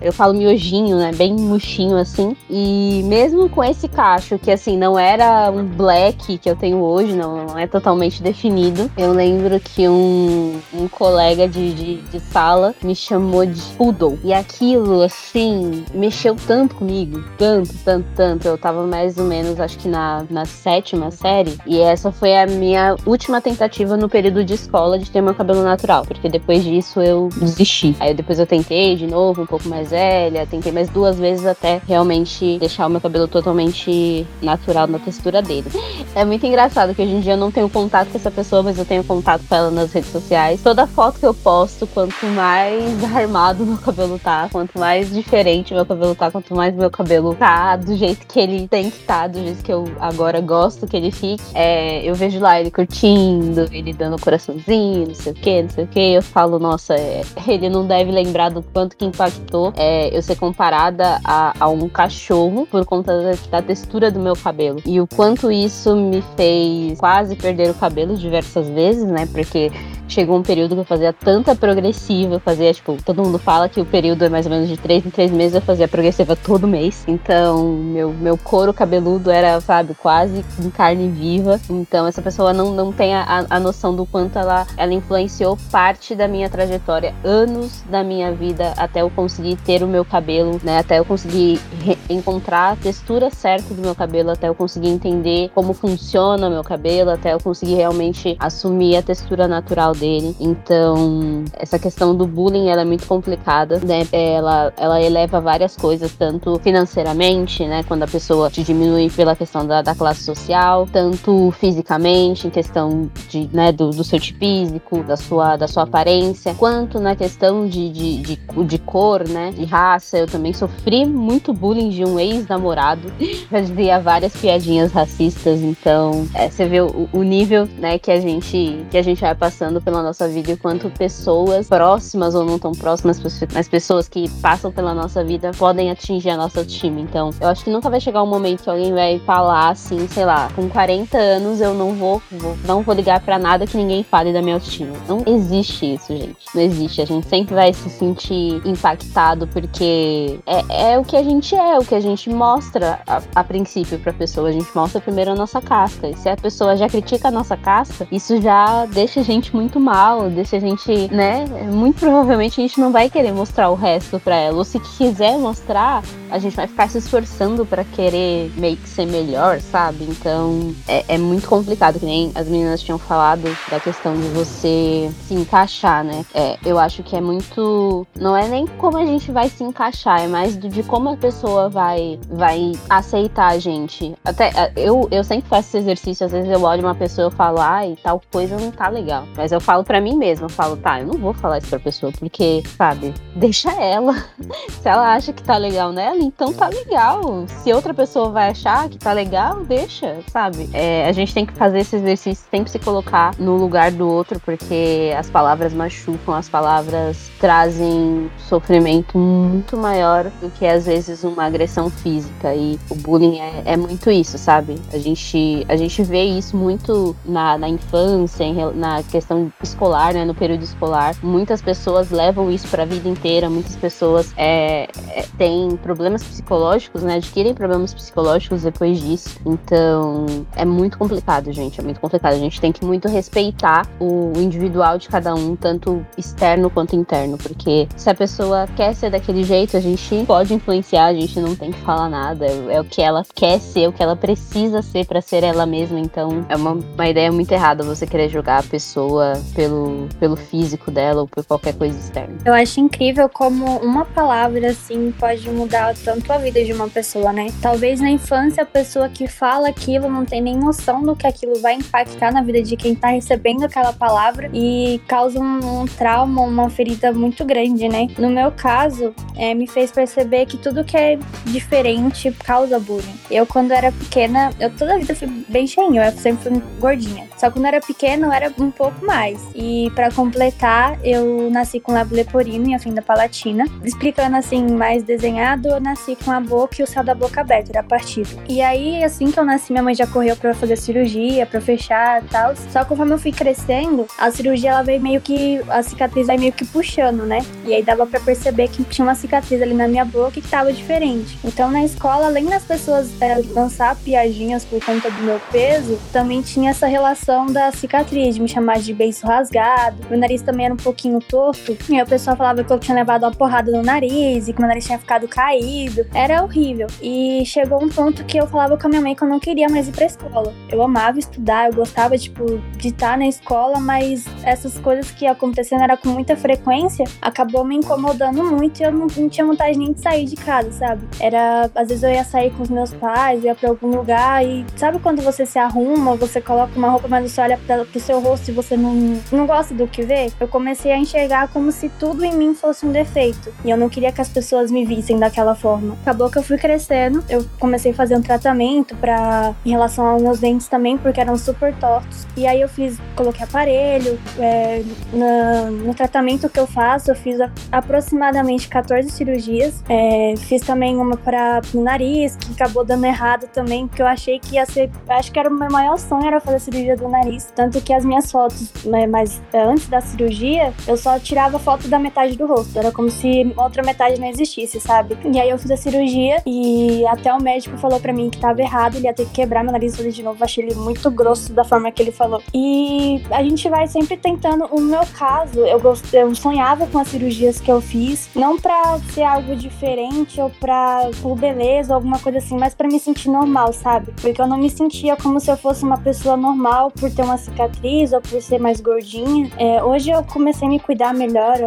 Eu falo miojinho, né? Bem murchinho assim. E mesmo com esse cacho, que assim, não era um black que eu tenho hoje, não, não é totalmente definido. Eu lembro que um, um colega de, de, de sala me chamou de poodle. E aquilo, assim, mexeu tanto comigo. Tanto, tanto, tanto. Eu tava mais ou menos, acho que na, na sétima série. E essa foi a minha última tentativa no período de escola de ter meu cabelo natural. Porque depois disso eu desisti. Aí depois eu tentei de novo, um pouco mais velha. Tentei mais duas vezes até realmente deixar o meu cabelo totalmente natural na textura dele. É muito engraçado que hoje em dia eu não tenho contato com essa pessoa, mas eu tenho contato com ela nas redes sociais. Toda foto que eu posto, quanto mais armado meu cabelo tá, quanto quanto mais diferente meu cabelo tá, quanto mais meu cabelo tá do jeito que ele tem que estar, tá, do jeito que eu agora gosto que ele fique, é, eu vejo lá ele curtindo, ele dando coraçãozinho, não sei o que, não sei o que. Eu falo, nossa, é, ele não deve lembrar do quanto que impactou é, eu ser comparada a, a, um cachorro por conta da, da textura do meu cabelo. E o quanto isso me fez quase perder o cabelo diversas vezes, né? Porque chegou um período que eu fazia tanta progressiva, eu fazia, tipo, todo mundo fala que o período é mais ou menos de três em três meses, eu fazia progressiva todo mês. Então, meu, meu couro cabeludo era, sabe, quase em carne viva. Então, essa pessoa não, não tem a, a noção do quanto ela, ela influenciou parte da minha trajetória, anos da minha vida, até eu conseguir ter o meu cabelo, né? Até eu conseguir encontrar a textura certa do meu cabelo, até eu conseguir entender como funciona o meu cabelo, até eu conseguir realmente assumir a textura natural dele. Então, essa questão do bullying ela é muito complicada, né? Ela, ela eleva várias coisas, tanto financeiramente, né? Quando a pessoa te diminui pela questão da, da classe social, tanto fisicamente, em questão de, né, do, do seu tipo físico, da sua, da sua aparência, quanto na questão de, de, de, de cor, né? De raça. Eu também sofri muito bullying de um ex-namorado. Fazia várias piadinhas racistas, então é, você vê o, o nível, né, que a gente que a gente vai passando pela nossa vida quanto pessoas próximas ou não tão próximas, mas pessoas que passam pela nossa vida podem atingir a nossa autoestima. Então, eu acho que nunca vai chegar um momento que alguém vai falar assim, sei lá, com 40 anos eu não vou, vou não vou ligar para nada que ninguém fale da minha autoestima. Não existe isso, gente. Não existe. A gente sempre vai se sentir impactado porque é, é o que a gente é, o que a gente mostra a, a princípio pra pessoa. A gente mostra primeiro a nossa casca. E se a pessoa já critica a nossa casca, isso já deixa a gente muito muito mal, deixa a gente, né? Muito provavelmente a gente não vai querer mostrar o resto pra ela. Ou se quiser mostrar, a gente vai ficar se esforçando para querer meio que ser melhor, sabe? Então é, é, muito complicado, que nem as meninas tinham falado da questão de você se encaixar, né? É, eu acho que é muito. Não é nem como a gente vai se encaixar, é mais de como a pessoa vai, vai aceitar a gente. Até eu, eu sempre faço esse exercício, às vezes eu olho uma pessoa e falo, ai, tal coisa não tá legal. Mas eu falo para mim mesma, eu falo, tá, eu não vou falar isso pra pessoa, porque, sabe, deixa ela. Se ela acha que tá legal nela, então tá legal. Se outra pessoa vai achar que tá legal, deixa, sabe? É, a gente tem que fazer esse exercício, sempre se colocar no lugar do outro, porque as palavras machucam, as palavras trazem sofrimento muito maior do que às vezes uma agressão física. E o bullying é, é muito isso, sabe? A gente, a gente vê isso muito na, na infância, em, na questão escolar, né, no período escolar. Muitas pessoas levam isso para a vida inteira, muitas pessoas é, é, têm problemas psicológicos, né, adquirem problemas psicológicos depois disso. Então, é muito complicado, gente, é muito complicado. A gente tem que muito respeitar o individual de cada um, tanto externo quanto interno, porque se a pessoa quer ser daquele jeito, a gente pode influenciar, a gente não tem que falar nada. É, é o que ela quer ser, o que ela precisa ser para ser ela mesma. Então, é uma, uma ideia muito errada você querer julgar a pessoa pelo, pelo físico dela ou por qualquer coisa externa. Eu acho incrível como uma palavra assim pode mudar tanto a vida de uma pessoa, né? Talvez na infância a pessoa que fala aquilo não tem nem noção do que aquilo vai impactar na vida de quem tá recebendo aquela palavra e causa um, um trauma, uma ferida muito grande, né? No meu caso, é, me fez perceber que tudo que é diferente causa bullying. Eu, quando era pequena, eu toda a vida fui bem cheinha, eu sempre fui gordinha. Só quando eu era pequena, eu era um pouco mais. E para completar, eu nasci com lábio leporino e a da palatina. Explicando assim, mais desenhado, nasci com a boca e o céu da boca aberto, era partido. E aí, assim que eu nasci, minha mãe já correu para fazer cirurgia, para fechar e tal. Só que conforme eu fui crescendo, a cirurgia ela veio meio que. A cicatriz vai meio que puxando, né? E aí dava para perceber que tinha uma cicatriz ali na minha boca que tava diferente. Então na escola, além das pessoas é, lançar piadinhas por conta do meu peso, também tinha essa relação da cicatriz, de me chamar de beijo rasgado, meu nariz também era um pouquinho torto. E aí o pessoal falava que eu tinha levado uma porrada no nariz e que meu nariz tinha ficado caído Era horrível. E chegou um ponto que eu falava com a minha mãe que eu não queria mais ir pra escola. Eu amava estudar, eu gostava, tipo, de estar na escola, mas essas coisas que acontecendo era com muita frequência, acabou me incomodando muito e eu não, não tinha vontade nem de sair de casa, sabe? Era, às vezes eu ia sair com os meus pais, ia pra algum lugar e sabe quando você se arruma, você coloca uma roupa, mas você olha pra, pro seu rosto e você não, não gosta do que vê? Eu comecei a enxergar como se tudo em mim fosse um defeito e eu não queria que as pessoas me vissem daquela forma. Acabou que eu fui crescendo, eu comecei a fazer um tratamento para em relação aos meus dentes também, porque eram super tortos. E aí eu fiz, coloquei aparelho, é, na, no tratamento que eu faço, eu fiz a, aproximadamente 14 cirurgias. É, fiz também uma para o nariz, que acabou dando errado também, porque eu achei que ia ser. Acho que era o meu maior sonho era fazer cirurgia do nariz. Tanto que as minhas fotos, né, mas é, antes da cirurgia, eu só tirava foto da metade do rosto. Era como se outra metade não existisse, sabe? E aí eu fiz a cirurgia e até o médico falou para mim que tava errado, ele ia ter que quebrar meu nariz de novo. Achei ele muito grosso da forma que ele falou. E a gente vai sempre tentando. O meu caso, eu, gost... eu sonhava com as cirurgias que eu fiz, não pra ser algo diferente ou pra por beleza ou alguma coisa assim, mas pra me sentir normal, sabe? Porque eu não me sentia como se eu fosse uma pessoa normal por ter uma cicatriz ou por ser mais gordinha. É, hoje eu comecei a me cuidar melhor,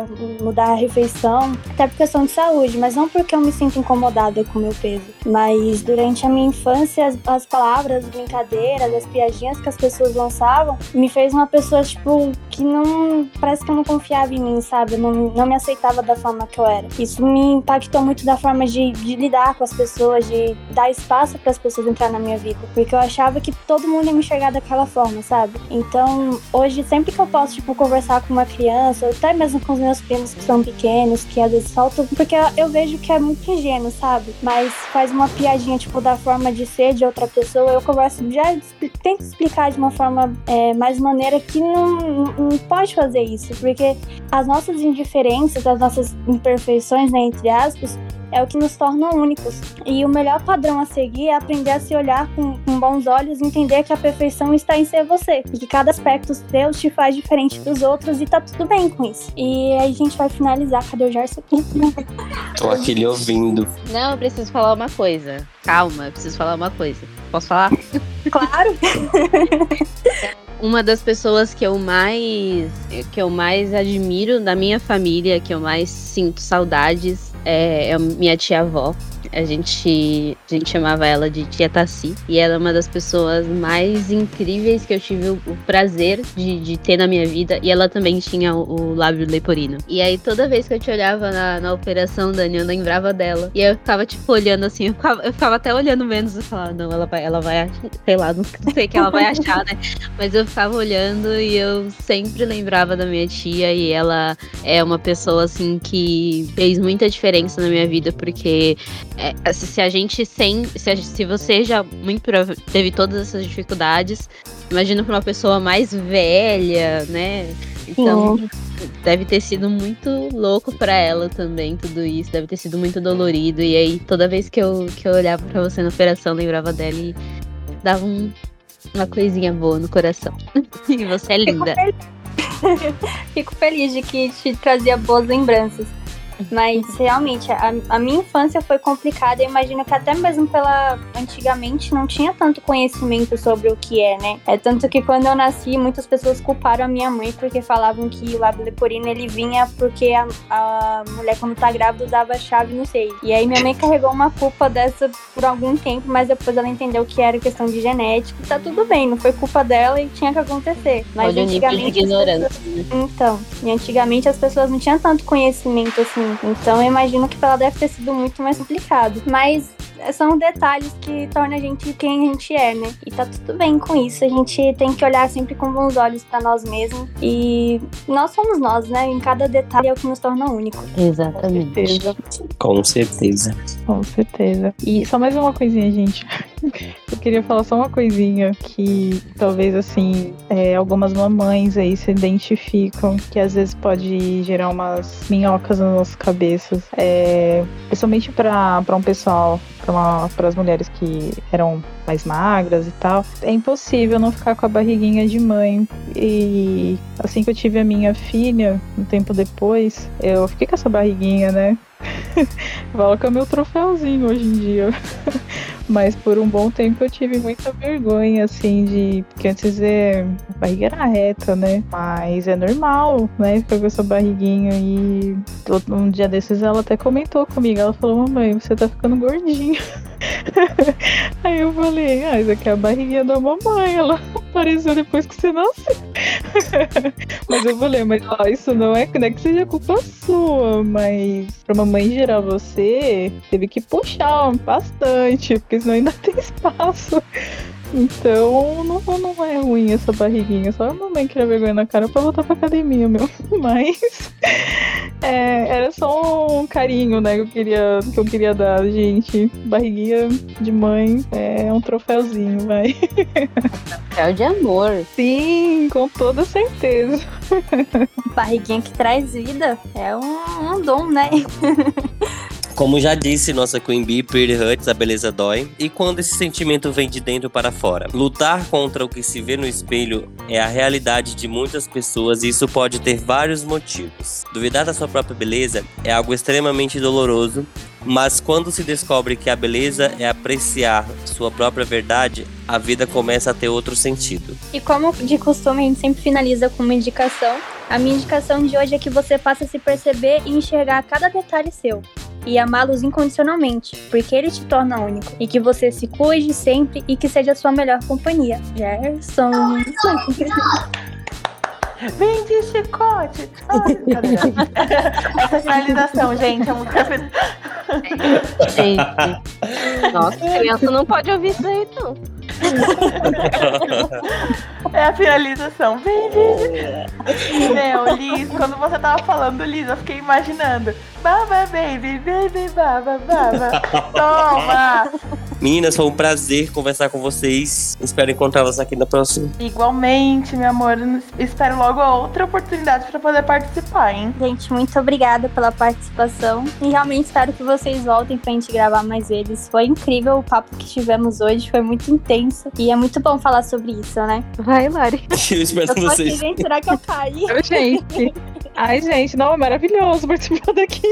mudar a refeição, até por questão de saúde, mas não porque eu me sinto incomodada com o meu peso. Mas durante a minha infância, as, as palavras, as brincadeiras, as piadinhas que as pessoas lançavam me fez uma pessoa, tipo, que não. Parece que eu não confiava em mim, sabe? Não, não me aceitava da forma que eu era. Isso me impactou muito da forma de, de lidar com as pessoas, de dar espaço para as pessoas entrar na minha vida. Porque eu achava que todo mundo ia me enxergar daquela forma, sabe? Então, hoje, sempre que eu posso, tipo, conversar com uma criança, ou até mesmo com os meus primos que são pequenos, que às vezes faltam, porque eu vejo que é muito sabe? Mas faz uma piadinha, tipo, da forma de ser de outra pessoa, eu converso, já tento explicar de uma forma é, mais maneira que não, não pode fazer isso, porque as nossas indiferenças, as nossas imperfeições, né, entre aspas, é o que nos torna únicos. E o melhor padrão a seguir é aprender a se olhar com, com bons olhos e entender que a perfeição está em ser você. E que cada aspecto seu te faz diferente dos outros e tá tudo bem com isso. E aí a gente vai finalizar. Cadê o Gerson aqui? Tô aqui lhe ouvindo. Não, eu preciso falar uma coisa. Calma, eu preciso falar uma coisa. Posso falar? Claro! uma das pessoas que eu mais que eu mais admiro da minha família, que eu mais sinto saudades, é, é minha tia avó. A gente, a gente chamava ela de Tia Tassi. E ela é uma das pessoas mais incríveis que eu tive o, o prazer de, de, ter na minha vida. E ela também tinha o, o, lábio leporino. E aí, toda vez que eu te olhava na, na operação, Dani, eu lembrava dela. E eu ficava, tipo, olhando assim. Eu ficava, eu ficava até olhando menos e falava, não, ela vai, ela vai, sei lá, não sei o que ela vai achar, né? Mas eu ficava olhando e eu sempre lembrava da minha tia. E ela é uma pessoa, assim, que fez muita diferença na minha vida, porque é, se a gente sem. Se, a, se você já muito teve todas essas dificuldades, imagina para uma pessoa mais velha, né? Então, Sim. deve ter sido muito louco para ela também, tudo isso. Deve ter sido muito dolorido. E aí, toda vez que eu, que eu olhava para você na operação, lembrava dela e dava um, uma coisinha boa no coração. e você é linda. Fico feliz. Fico feliz de que te trazia boas lembranças. Mas realmente, a, a, minha infância foi complicada. Eu imagino que até mesmo pela. Antigamente não tinha tanto conhecimento sobre o que é, né? É tanto que quando eu nasci, muitas pessoas culparam a minha mãe porque falavam que o lábio leporino ele vinha porque a, a mulher, quando tá grávida, usava chave no seio. E aí minha mãe carregou uma culpa dessa por algum tempo, mas depois ela entendeu que era questão de genética. Tá tudo bem, não foi culpa dela e tinha que acontecer. Mas Olha antigamente. O nível de ignorância. Pessoas... Né? Então, e antigamente as pessoas não tinham tanto conhecimento assim então eu imagino que ela deve ter sido muito mais complicado. Mas são detalhes que tornam a gente quem a gente é, né? E tá tudo bem com isso. A gente tem que olhar sempre com bons olhos para nós mesmos. E nós somos nós, né? Em cada detalhe é o que nos torna único. Exatamente. Com certeza. Com certeza. E só mais uma coisinha, gente. Eu queria falar só uma coisinha que talvez assim é, algumas mamães aí se identificam que às vezes pode gerar umas minhocas nas nossas cabeças, é, principalmente para um pessoal para as mulheres que eram mais magras e tal. É impossível não ficar com a barriguinha de mãe. E assim que eu tive a minha filha, um tempo depois, eu fiquei com essa barriguinha, né? Que é meu troféuzinho hoje em dia. Mas por um bom tempo eu tive muita vergonha, assim, de. Porque antes é. A barriga era reta, né? Mas é normal, né? Ficar com essa barriguinha e. Um dia desses ela até comentou comigo. Ela falou: Mamãe, você tá ficando gordinha. Aí eu falei: Ah, isso aqui é a barriguinha da mamãe. Ela apareceu depois que você nasceu. mas eu falei: Mas ó, isso não é, não é que seja culpa sua, mas pra mamãe gerar você, teve que puxar bastante, porque senão ainda tem espaço. Então não, não é ruim essa barriguinha, só a mamãe que era vergonha na cara pra voltar pra academia, meu. Mas é, era só um carinho, né, que eu queria, que eu queria dar, gente. Barriguinha de mãe é um troféuzinho, vai. É o de amor. Sim, com toda certeza. Barriguinha que traz vida é um, um dom, né? Como já disse nossa Queen Bee, Pretty Hurts, a beleza dói. E quando esse sentimento vem de dentro para fora? Lutar contra o que se vê no espelho é a realidade de muitas pessoas e isso pode ter vários motivos. Duvidar da sua própria beleza é algo extremamente doloroso, mas quando se descobre que a beleza é apreciar sua própria verdade, a vida começa a ter outro sentido. E como de costume a gente sempre finaliza com uma indicação, a minha indicação de hoje é que você passe a se perceber e enxergar cada detalhe seu. E amá-los incondicionalmente, porque ele te torna único. E que você se cuide sempre e que seja a sua melhor companhia. Gerson. Vem de chicote. Ai. Essa é finalização, gente. A música Gente. Nossa, criança não pode ouvir isso aí, não. É a finalização. Vem de Meu, Liz, quando você tava falando, Liz, eu fiquei imaginando. Baba, baby, baby, baba, baba. Toma! Meninas, foi um prazer conversar com vocês. Espero encontrá-las aqui na próxima. Igualmente, meu amor. Espero logo outra oportunidade pra poder participar, hein? Gente, muito obrigada pela participação. E realmente espero que vocês voltem pra gente gravar mais vezes. Foi incrível o papo que tivemos hoje, foi muito intenso. E é muito bom falar sobre isso, né? Vai, Lari. Eu espero Eu aqui, vocês. gente, será que eu caí? Ai, gente. Ai, gente, não, é maravilhoso participar daqui.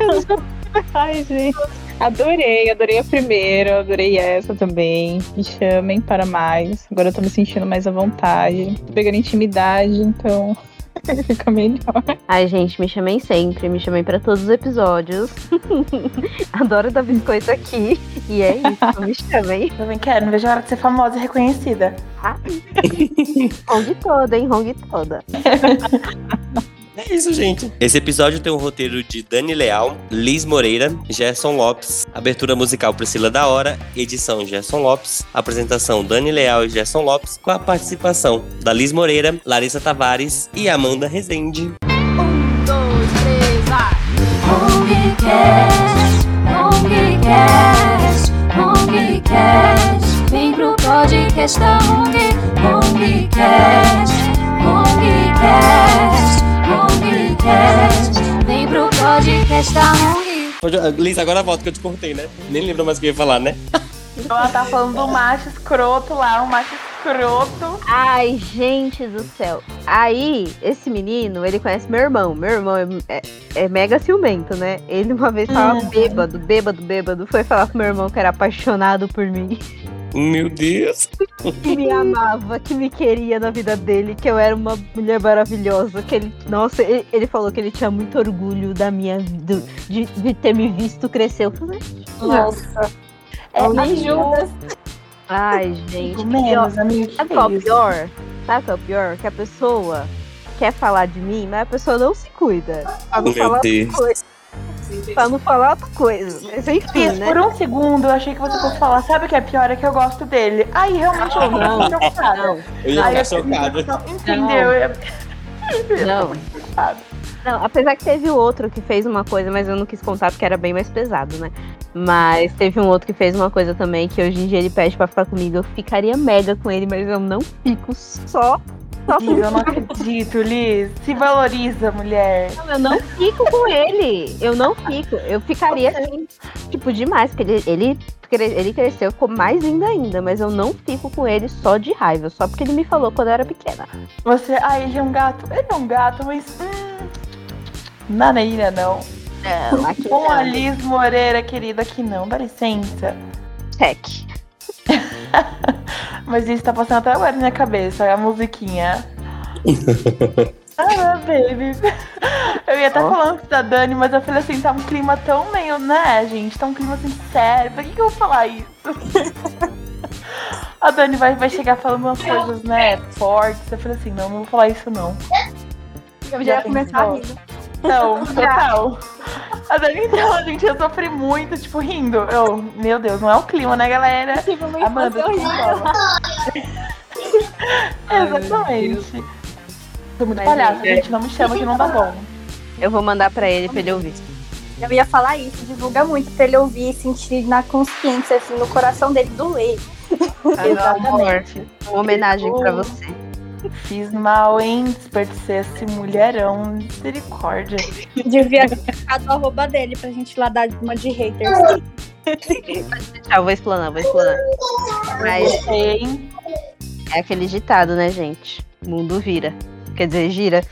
Ai, gente. Adorei, adorei a primeira, adorei essa também. Me chamem para mais. Agora eu tô me sentindo mais à vontade. Tô pegando intimidade, então fica melhor. Ai, gente, me chamem sempre, me chamem pra todos os episódios. Adoro dar biscoito aqui. E é isso, me chamem. Também quero, não vejo a hora de ser famosa e reconhecida. Hong toda, hein? Hong toda. É isso, gente. Esse episódio tem um roteiro de Dani Leal, Liz Moreira, Gerson Lopes, abertura musical Priscila da Hora, edição Gerson Lopes, apresentação Dani Leal e Gerson Lopes, com a participação da Liz Moreira, Larissa Tavares e Amanda Rezende. Hongcast, Hongcast, Hongcast. Vem pro podcast da Hong, Hongcast, Hongcast, Hongcast. Vem pro podcast da. Pode- Liz, agora volta que eu te cortei, né? Nem lembro mais o que eu ia falar, né? Ela tá falando do macho escroto lá, um macho escroto. Ai, gente do céu. Aí, esse menino, ele conhece meu irmão. Meu irmão é, é- é mega ciumento, né? Ele uma vez tava bêbado, bêbado, bêbado. Foi falar pro meu irmão que era apaixonado por mim. Meu Deus. Que me amava, que me queria na vida dele. Que eu era uma mulher maravilhosa. Que ele, nossa, ele, ele falou que ele tinha muito orgulho da minha vida. De, de ter me visto crescer. Eu falei, Nossa. É Amigo. amigo. ai, gente. Menos, amigo. Sabe qual é o pior? Sabe qual é o pior? Que a pessoa quer falar de mim, mas a pessoa não se cuida. Pra não Meu falar Deus. coisa. Pra não falar outra coisa. Mas enfim, Liz, né? por um segundo eu achei que você fosse falar, sabe o que é pior? É que eu gosto dele. Aí realmente eu Não, preocupada. Não, Eu ia Aí ficar. Então, Entendeu? Eu- não. Não, apesar que teve outro que fez uma coisa, mas eu não quis contar porque era bem mais pesado, né? Mas teve um outro que fez uma coisa também que hoje em dia ele pede pra ficar comigo. Eu ficaria mega com ele, mas eu não fico só. Eu não acredito, Liz. Se valoriza, mulher. Eu não fico com ele. Eu não fico. Eu ficaria assim, tipo, demais. Porque ele, ele, ele cresceu, ficou mais linda ainda. Mas eu não fico com ele só de raiva. Só porque ele me falou quando eu era pequena. Você, ah, ele é um gato. Ele é um gato, mas. Hum, nada ainda não. Não, aqui Com a não. Liz Moreira, querida, aqui não, dá licença. Check. Mas isso tá passando até agora na minha cabeça, a musiquinha. ah, baby. Eu ia até Ó. falando da Dani, mas eu falei assim, tá um clima tão meio, né, gente? Tá um clima assim sério. Pra que, que eu vou falar isso? A Dani vai, vai chegar falando umas coisas, né, fortes. Eu falei assim, não, não vou falar isso não. Eu já ia começar a rir. Não, total. A Dani, então, gente, eu sofri muito, tipo, rindo. Eu, meu Deus, não é o clima, né, galera? Tive uma Amanda. Exatamente. Tô muito Mas, palhaça, gente, gente. Não me chama que não dá bom. Eu vou mandar pra ele pra ele ouvir. Eu ia falar isso, divulga muito pra ele ouvir e sentir na consciência, assim, no coração dele doer. Ah, amor, uma homenagem pra você. Fiz mal, hein? Desperdicei esse mulherão. Misericórdia. Devia ter ficado o arroba dele pra gente lá dar uma de haters. Tchau, vou explanar, vou explanar. Mas Hein? é aquele ditado, né, gente? Mundo vira. Quer dizer, gira.